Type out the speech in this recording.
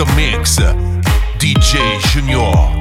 the mix. DJ Junior.